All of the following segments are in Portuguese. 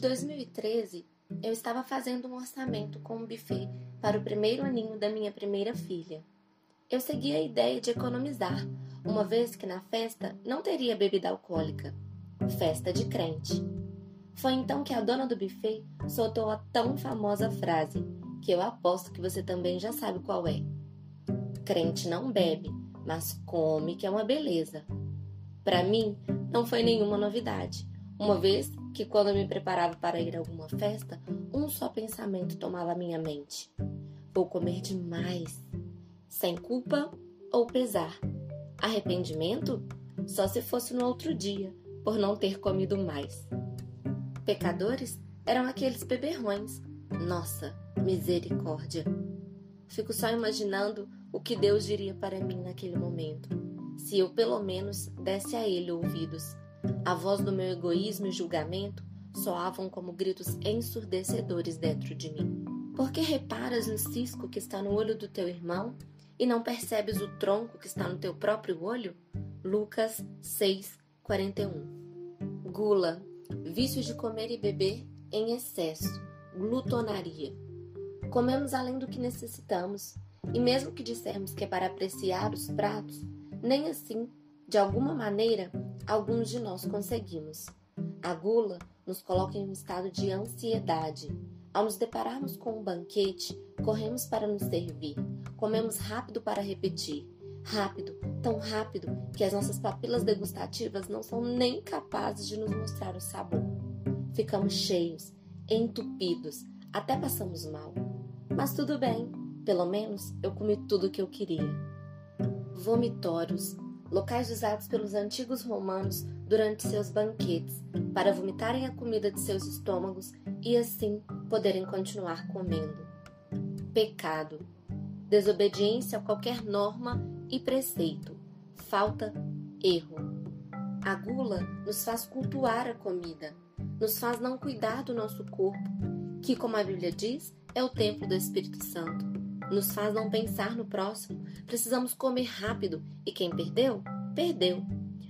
de 2013, eu estava fazendo um orçamento com um buffet para o primeiro aninho da minha primeira filha. Eu segui a ideia de economizar, uma vez que na festa não teria bebida alcoólica. Festa de crente. Foi então que a dona do buffet soltou a tão famosa frase, que eu aposto que você também já sabe qual é. Crente não bebe, mas come que é uma beleza. Para mim, não foi nenhuma novidade, uma vez que quando eu me preparava para ir a alguma festa, um só pensamento tomava minha mente: vou comer demais, sem culpa ou pesar. Arrependimento? Só se fosse no outro dia, por não ter comido mais. Pecadores eram aqueles beberrões. Nossa, misericórdia! Fico só imaginando o que Deus diria para mim naquele momento, se eu pelo menos desse a Ele ouvidos a voz do meu egoísmo e julgamento soavam como gritos ensurdecedores dentro de mim. Por que reparas no cisco que está no olho do teu irmão e não percebes o tronco que está no teu próprio olho? Lucas 6, 41. Gula, vício de comer e beber em excesso, glutonaria. Comemos além do que necessitamos, e mesmo que dissermos que é para apreciar os pratos, nem assim de alguma maneira, alguns de nós conseguimos. A gula nos coloca em um estado de ansiedade. Ao nos depararmos com um banquete, corremos para nos servir, comemos rápido para repetir. Rápido, tão rápido que as nossas papilas degustativas não são nem capazes de nos mostrar o sabor. Ficamos cheios, entupidos, até passamos mal. Mas tudo bem, pelo menos eu comi tudo o que eu queria. Vomitórios, locais usados pelos antigos romanos durante seus banquetes para vomitarem a comida de seus estômagos e assim poderem continuar comendo. Pecado, desobediência a qualquer norma e preceito, falta, erro. A gula nos faz cultuar a comida, nos faz não cuidar do nosso corpo, que, como a Bíblia diz, é o templo do Espírito Santo nos faz não pensar no próximo. Precisamos comer rápido e quem perdeu, perdeu.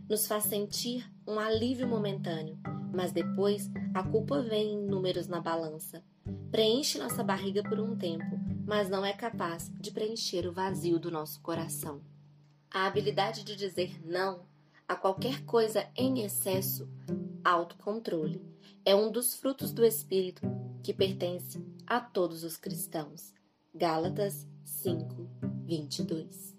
Nos faz sentir um alívio momentâneo, mas depois a culpa vem em números na balança. Preenche nossa barriga por um tempo, mas não é capaz de preencher o vazio do nosso coração. A habilidade de dizer não a qualquer coisa em excesso, autocontrole, é um dos frutos do Espírito que pertence a todos os cristãos. Gálatas 5, 22.